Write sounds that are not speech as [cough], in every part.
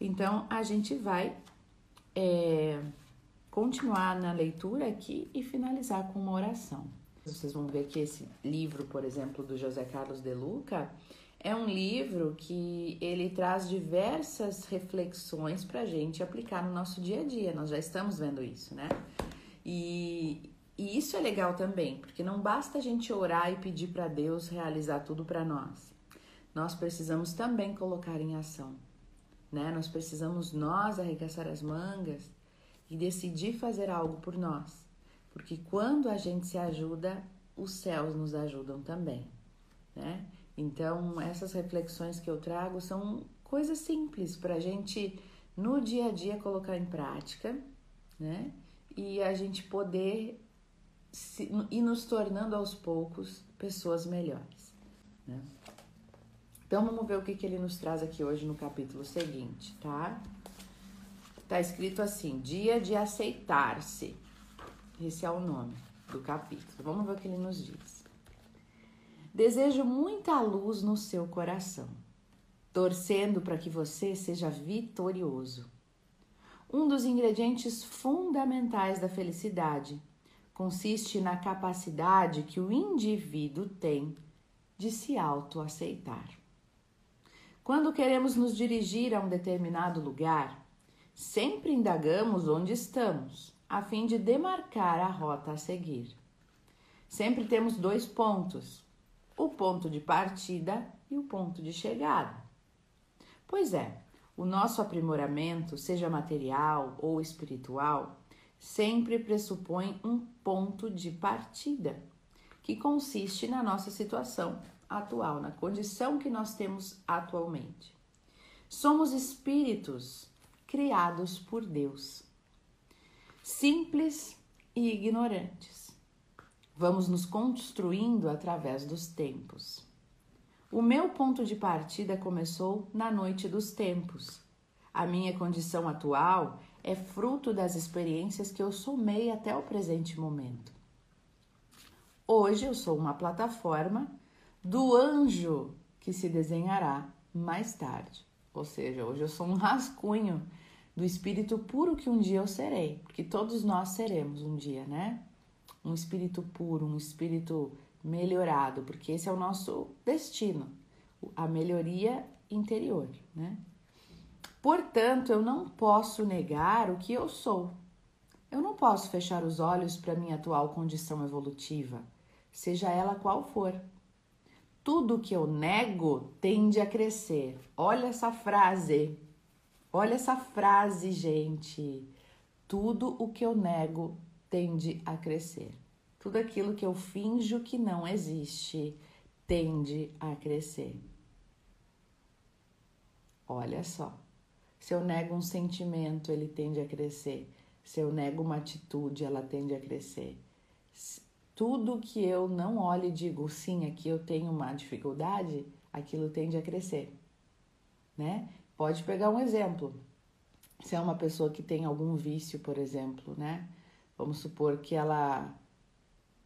Então, a gente vai é, continuar na leitura aqui e finalizar com uma oração. Vocês vão ver que esse livro, por exemplo, do José Carlos de Luca, é um livro que ele traz diversas reflexões para a gente aplicar no nosso dia a dia. Nós já estamos vendo isso, né? E, e isso é legal também, porque não basta a gente orar e pedir para Deus realizar tudo para nós. Nós precisamos também colocar em ação, né? Nós precisamos nós arregaçar as mangas e decidir fazer algo por nós. Porque quando a gente se ajuda, os céus nos ajudam também, né? Então, essas reflexões que eu trago são coisas simples para a gente no dia a dia colocar em prática, né? E a gente poder se, ir nos tornando aos poucos pessoas melhores, né? Então, vamos ver o que, que ele nos traz aqui hoje no capítulo seguinte, tá? Tá escrito assim: Dia de aceitar-se. Esse é o nome do capítulo. Vamos ver o que ele nos diz. Desejo muita luz no seu coração, torcendo para que você seja vitorioso. Um dos ingredientes fundamentais da felicidade consiste na capacidade que o indivíduo tem de se autoaceitar. Quando queremos nos dirigir a um determinado lugar, Sempre indagamos onde estamos, a fim de demarcar a rota a seguir. Sempre temos dois pontos: o ponto de partida e o ponto de chegada. Pois é, o nosso aprimoramento, seja material ou espiritual, sempre pressupõe um ponto de partida, que consiste na nossa situação atual, na condição que nós temos atualmente. Somos espíritos criados por Deus. Simples e ignorantes. Vamos nos construindo através dos tempos. O meu ponto de partida começou na noite dos tempos. A minha condição atual é fruto das experiências que eu somei até o presente momento. Hoje eu sou uma plataforma do anjo que se desenhará mais tarde. Ou seja, hoje eu sou um [laughs] rascunho do espírito puro que um dia eu serei, porque todos nós seremos um dia, né? Um espírito puro, um espírito melhorado, porque esse é o nosso destino, a melhoria interior, né? Portanto, eu não posso negar o que eu sou. Eu não posso fechar os olhos para minha atual condição evolutiva, seja ela qual for. Tudo que eu nego tende a crescer. Olha essa frase. Olha essa frase, gente. Tudo o que eu nego tende a crescer. Tudo aquilo que eu finjo que não existe tende a crescer. Olha só. Se eu nego um sentimento, ele tende a crescer. Se eu nego uma atitude, ela tende a crescer. Tudo que eu não olho e digo, sim, aqui eu tenho uma dificuldade, aquilo tende a crescer, né? Pode pegar um exemplo. Se é uma pessoa que tem algum vício, por exemplo, né? Vamos supor que ela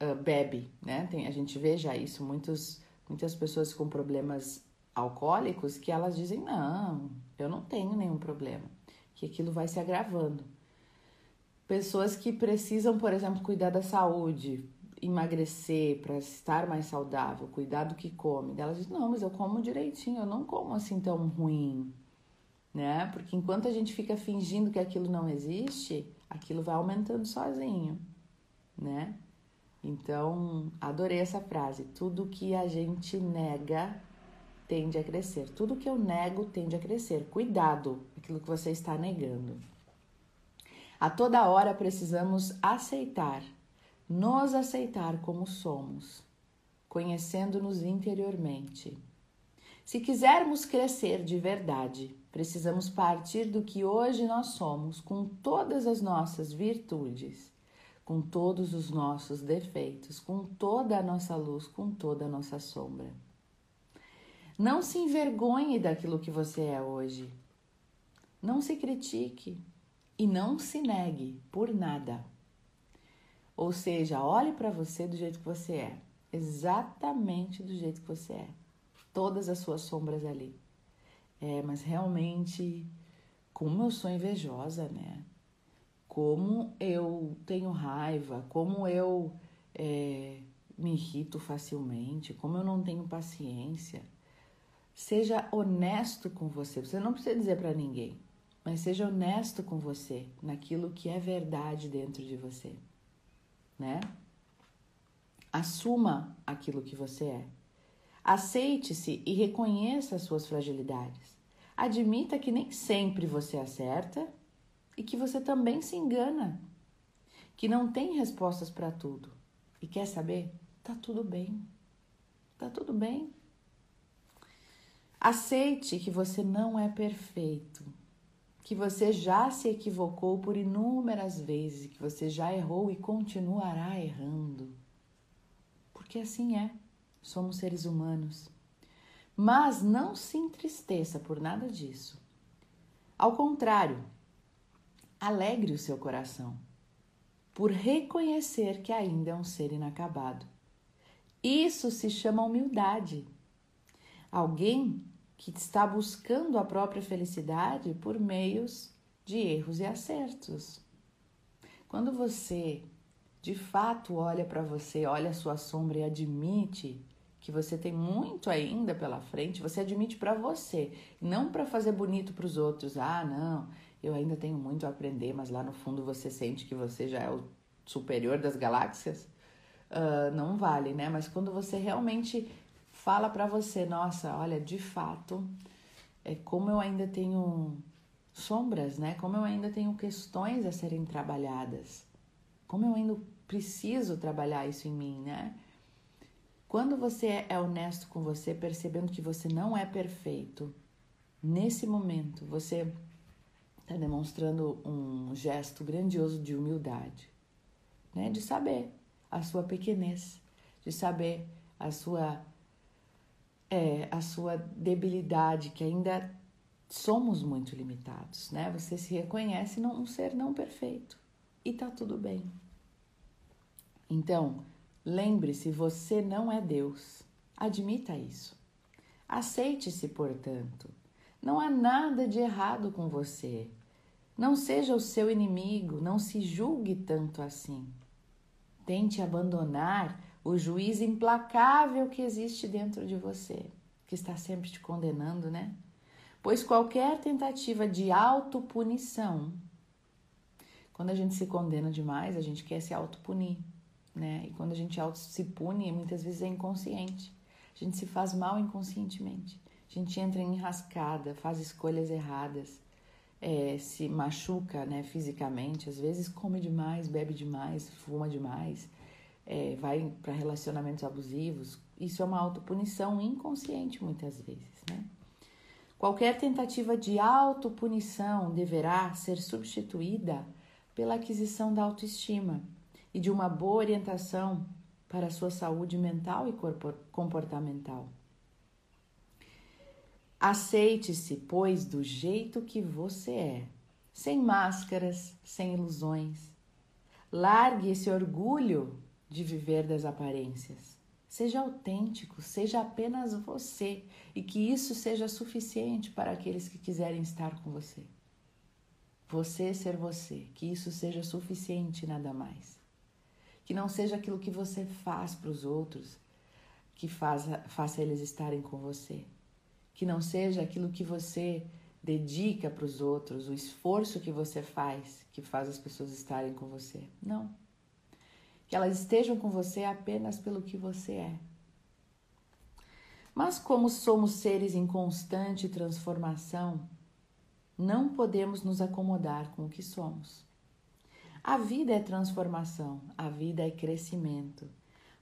uh, bebe, né? Tem, a gente vê já isso, muitos, muitas pessoas com problemas alcoólicos que elas dizem, não, eu não tenho nenhum problema, que aquilo vai se agravando. Pessoas que precisam, por exemplo, cuidar da saúde, emagrecer, para estar mais saudável, cuidar do que come. Elas dizem, não, mas eu como direitinho, eu não como assim tão ruim né? Porque enquanto a gente fica fingindo que aquilo não existe, aquilo vai aumentando sozinho, né? Então, adorei essa frase. Tudo que a gente nega tende a crescer. Tudo que eu nego tende a crescer. Cuidado, aquilo que você está negando. A toda hora precisamos aceitar, nos aceitar como somos, conhecendo-nos interiormente. Se quisermos crescer de verdade, Precisamos partir do que hoje nós somos, com todas as nossas virtudes, com todos os nossos defeitos, com toda a nossa luz, com toda a nossa sombra. Não se envergonhe daquilo que você é hoje. Não se critique e não se negue por nada. Ou seja, olhe para você do jeito que você é, exatamente do jeito que você é. Todas as suas sombras ali. É, mas realmente como eu sou invejosa, né? Como eu tenho raiva, como eu é, me irrito facilmente, como eu não tenho paciência. Seja honesto com você. Você não precisa dizer para ninguém, mas seja honesto com você naquilo que é verdade dentro de você, né? Assuma aquilo que você é. Aceite-se e reconheça as suas fragilidades. Admita que nem sempre você acerta e que você também se engana, que não tem respostas para tudo. E quer saber? Tá tudo bem. Tá tudo bem. Aceite que você não é perfeito, que você já se equivocou por inúmeras vezes, que você já errou e continuará errando. Porque assim é, somos seres humanos. Mas não se entristeça por nada disso. Ao contrário, alegre o seu coração por reconhecer que ainda é um ser inacabado. Isso se chama humildade. Alguém que está buscando a própria felicidade por meios de erros e acertos. Quando você de fato olha para você, olha a sua sombra e admite que você tem muito ainda pela frente, você admite para você, não para fazer bonito para os outros. Ah, não, eu ainda tenho muito a aprender, mas lá no fundo você sente que você já é o superior das galáxias. Uh, não vale, né? Mas quando você realmente fala para você, nossa, olha, de fato, é como eu ainda tenho sombras, né? Como eu ainda tenho questões a serem trabalhadas. Como eu ainda preciso trabalhar isso em mim, né? Quando você é honesto com você, percebendo que você não é perfeito, nesse momento você está demonstrando um gesto grandioso de humildade, né? De saber a sua pequenez, de saber a sua é a sua debilidade, que ainda somos muito limitados, né? Você se reconhece um ser não perfeito e tá tudo bem. Então, lembre-se, você não é Deus. Admita isso. Aceite-se, portanto. Não há nada de errado com você. Não seja o seu inimigo, não se julgue tanto assim. Tente abandonar o juiz implacável que existe dentro de você, que está sempre te condenando, né? Pois qualquer tentativa de autopunição, quando a gente se condena demais, a gente quer se autopunir, né? E quando a gente auto se pune, muitas vezes é inconsciente. A gente se faz mal inconscientemente. A gente entra em enrascada, faz escolhas erradas, é, se machuca né, fisicamente, às vezes come demais, bebe demais, fuma demais, é, vai para relacionamentos abusivos, isso é uma autopunição inconsciente muitas vezes, né? Qualquer tentativa de autopunição deverá ser substituída pela aquisição da autoestima e de uma boa orientação para a sua saúde mental e comportamental. Aceite-se, pois, do jeito que você é, sem máscaras, sem ilusões. Largue esse orgulho de viver das aparências. Seja autêntico, seja apenas você e que isso seja suficiente para aqueles que quiserem estar com você. Você ser você, que isso seja suficiente nada mais. Que não seja aquilo que você faz para os outros que faça, faça eles estarem com você. Que não seja aquilo que você dedica para os outros, o esforço que você faz que faz as pessoas estarem com você. Não que elas estejam com você apenas pelo que você é. Mas, como somos seres em constante transformação, não podemos nos acomodar com o que somos. A vida é transformação, a vida é crescimento.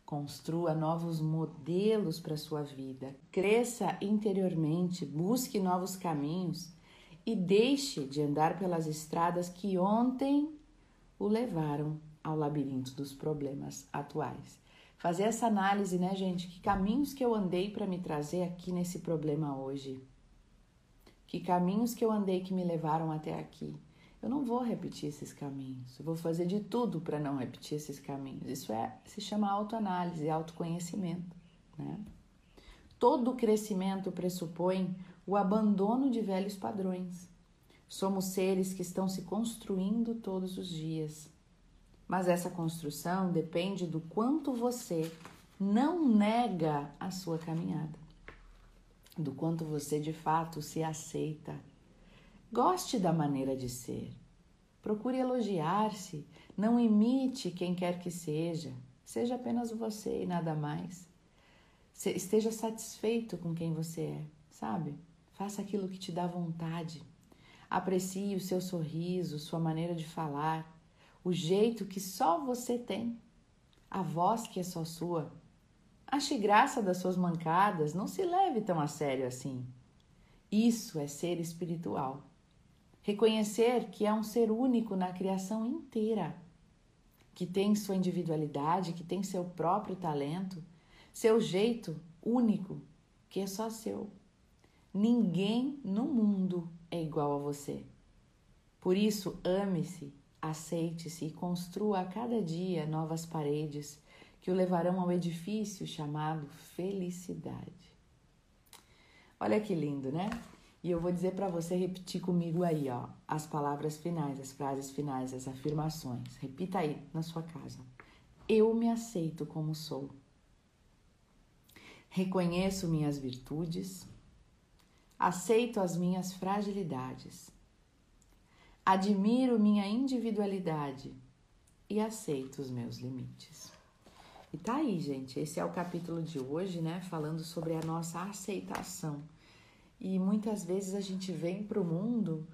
Construa novos modelos para sua vida, cresça interiormente, busque novos caminhos e deixe de andar pelas estradas que ontem o levaram ao labirinto dos problemas atuais. Fazer essa análise, né, gente? Que caminhos que eu andei para me trazer aqui nesse problema hoje? Que caminhos que eu andei que me levaram até aqui? Eu não vou repetir esses caminhos. Eu vou fazer de tudo para não repetir esses caminhos. Isso é se chama autoanálise, autoconhecimento, né? Todo crescimento pressupõe o abandono de velhos padrões. Somos seres que estão se construindo todos os dias. Mas essa construção depende do quanto você não nega a sua caminhada, do quanto você de fato se aceita. Goste da maneira de ser. Procure elogiar-se, não imite quem quer que seja. Seja apenas você e nada mais. Esteja satisfeito com quem você é, sabe? Faça aquilo que te dá vontade. Aprecie o seu sorriso, sua maneira de falar, o jeito que só você tem, a voz que é só sua. Ache graça das suas mancadas, não se leve tão a sério assim. Isso é ser espiritual. Reconhecer que é um ser único na criação inteira, que tem sua individualidade, que tem seu próprio talento, seu jeito único, que é só seu. Ninguém no mundo é igual a você. Por isso, ame-se, aceite-se e construa a cada dia novas paredes que o levarão ao edifício chamado felicidade. Olha que lindo, né? E eu vou dizer para você repetir comigo aí, ó, as palavras finais, as frases finais, as afirmações. Repita aí na sua casa. Eu me aceito como sou. Reconheço minhas virtudes, aceito as minhas fragilidades, admiro minha individualidade e aceito os meus limites. E tá aí, gente. Esse é o capítulo de hoje, né? Falando sobre a nossa aceitação. E muitas vezes a gente vem para o mundo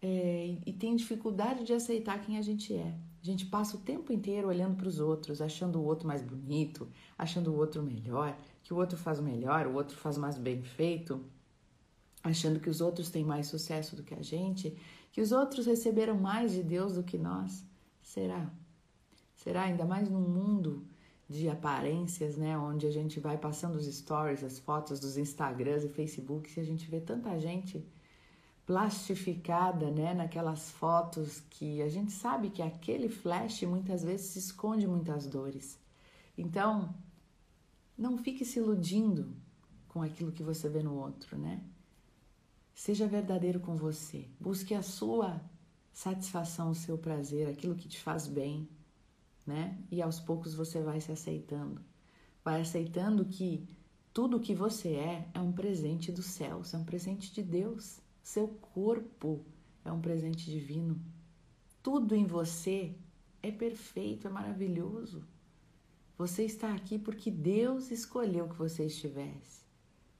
é, e tem dificuldade de aceitar quem a gente é. A gente passa o tempo inteiro olhando para os outros, achando o outro mais bonito, achando o outro melhor, que o outro faz melhor, o outro faz mais bem feito achando que os outros têm mais sucesso do que a gente, que os outros receberam mais de Deus do que nós. Será? Será ainda mais num mundo de aparências, né, onde a gente vai passando os stories, as fotos dos Instagrams e Facebooks e a gente vê tanta gente plastificada, né, naquelas fotos que a gente sabe que aquele flash muitas vezes esconde muitas dores. Então, não fique se iludindo com aquilo que você vê no outro, né? Seja verdadeiro com você. Busque a sua satisfação, o seu prazer, aquilo que te faz bem, né? E aos poucos você vai se aceitando. Vai aceitando que tudo que você é é um presente do céu, é um presente de Deus. Seu corpo é um presente divino. Tudo em você é perfeito, é maravilhoso. Você está aqui porque Deus escolheu que você estivesse.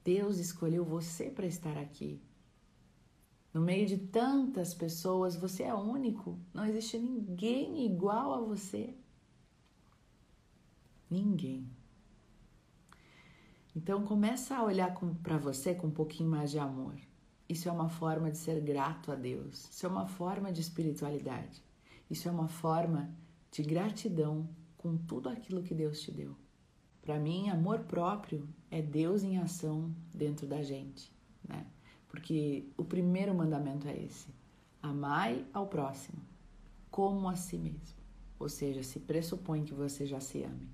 Deus escolheu você para estar aqui. No meio de tantas pessoas, você é único. Não existe ninguém igual a você. Ninguém. Então começa a olhar para você com um pouquinho mais de amor. Isso é uma forma de ser grato a Deus. Isso é uma forma de espiritualidade. Isso é uma forma de gratidão com tudo aquilo que Deus te deu. Para mim, amor próprio é Deus em ação dentro da gente, né? Porque o primeiro mandamento é esse: amai ao próximo como a si mesmo. Ou seja, se pressupõe que você já se ame.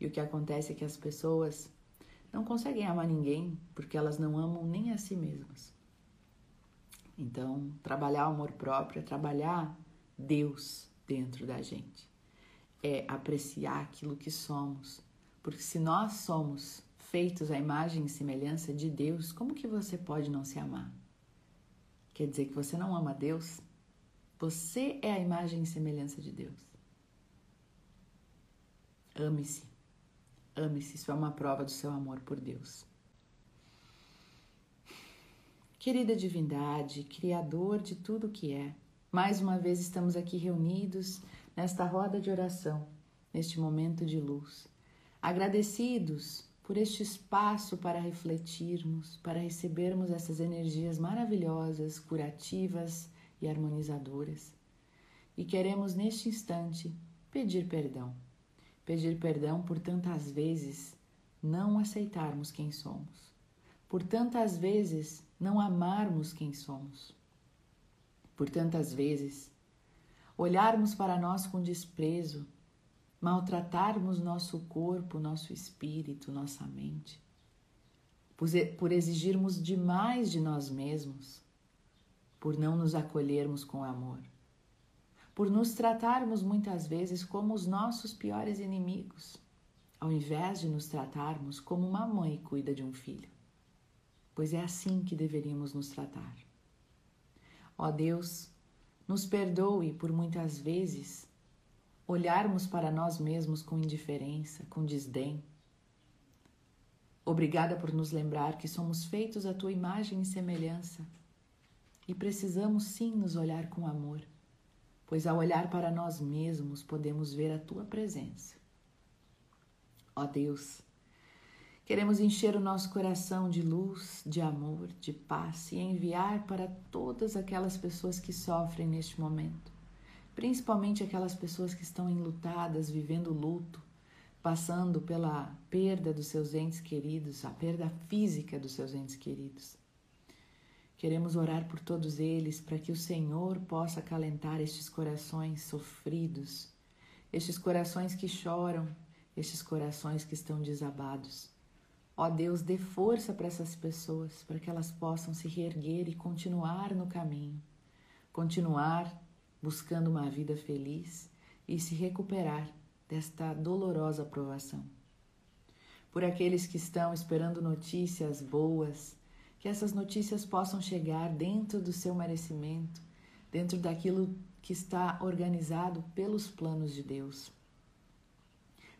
E o que acontece é que as pessoas não conseguem amar ninguém porque elas não amam nem a si mesmas. Então, trabalhar o amor próprio é trabalhar Deus dentro da gente. É apreciar aquilo que somos. Porque se nós somos feitos à imagem e semelhança de Deus, como que você pode não se amar? Quer dizer que você não ama Deus? Você é a imagem e semelhança de Deus. Ame-se. Ame-se, isso é uma prova do seu amor por Deus. Querida divindade, Criador de tudo que é, mais uma vez estamos aqui reunidos nesta roda de oração, neste momento de luz, agradecidos por este espaço para refletirmos, para recebermos essas energias maravilhosas, curativas e harmonizadoras. E queremos neste instante pedir perdão. Pedir perdão por tantas vezes não aceitarmos quem somos, por tantas vezes não amarmos quem somos, por tantas vezes olharmos para nós com desprezo maltratarmos nosso corpo, nosso espírito, nossa mente, por exigirmos demais de nós mesmos, por não nos acolhermos com amor, por nos tratarmos muitas vezes como os nossos piores inimigos, ao invés de nos tratarmos como uma mãe cuida de um filho, pois é assim que deveríamos nos tratar. Ó Deus, nos perdoe por muitas vezes olharmos para nós mesmos com indiferença, com desdém. Obrigada por nos lembrar que somos feitos à tua imagem e semelhança e precisamos sim nos olhar com amor, pois ao olhar para nós mesmos podemos ver a tua presença. Ó Deus, queremos encher o nosso coração de luz, de amor, de paz e enviar para todas aquelas pessoas que sofrem neste momento principalmente aquelas pessoas que estão enlutadas, vivendo luto, passando pela perda dos seus entes queridos, a perda física dos seus entes queridos. Queremos orar por todos eles para que o Senhor possa acalentar estes corações sofridos, estes corações que choram, estes corações que estão desabados. Ó Deus, dê força para essas pessoas, para que elas possam se reerguer e continuar no caminho, continuar buscando uma vida feliz e se recuperar desta dolorosa provação. Por aqueles que estão esperando notícias boas, que essas notícias possam chegar dentro do seu merecimento, dentro daquilo que está organizado pelos planos de Deus.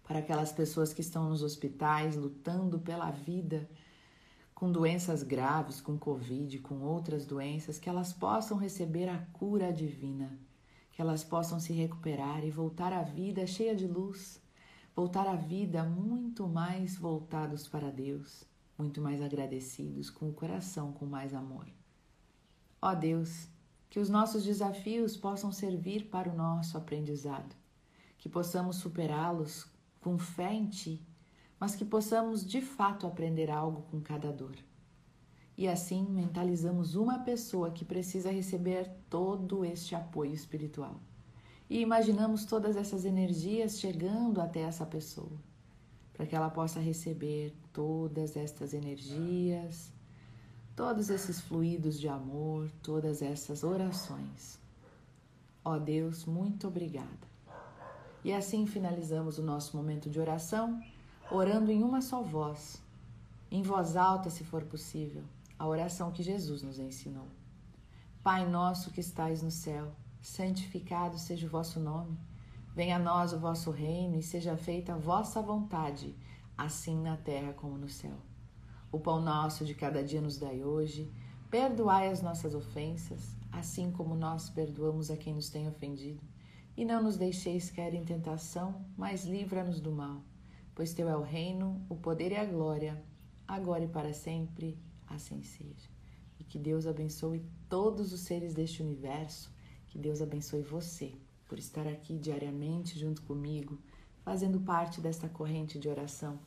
Para aquelas pessoas que estão nos hospitais lutando pela vida, com doenças graves, com Covid, com outras doenças, que elas possam receber a cura divina que elas possam se recuperar e voltar à vida cheia de luz, voltar à vida muito mais voltados para Deus, muito mais agradecidos, com o coração com mais amor. Ó Deus, que os nossos desafios possam servir para o nosso aprendizado, que possamos superá-los com fé em Ti, mas que possamos de fato aprender algo com cada dor. E assim mentalizamos uma pessoa que precisa receber todo este apoio espiritual. E imaginamos todas essas energias chegando até essa pessoa, para que ela possa receber todas estas energias, todos esses fluidos de amor, todas essas orações. Ó oh Deus, muito obrigada. E assim finalizamos o nosso momento de oração, orando em uma só voz, em voz alta, se for possível a oração que Jesus nos ensinou. Pai nosso que estais no céu, santificado seja o vosso nome. Venha a nós o vosso reino e seja feita a vossa vontade, assim na terra como no céu. O pão nosso de cada dia nos dai hoje. Perdoai as nossas ofensas, assim como nós perdoamos a quem nos tem ofendido. E não nos deixeis cair em tentação, mas livra-nos do mal. Pois teu é o reino, o poder e a glória, agora e para sempre assim seja. E que Deus abençoe todos os seres deste universo, que Deus abençoe você por estar aqui diariamente junto comigo, fazendo parte desta corrente de oração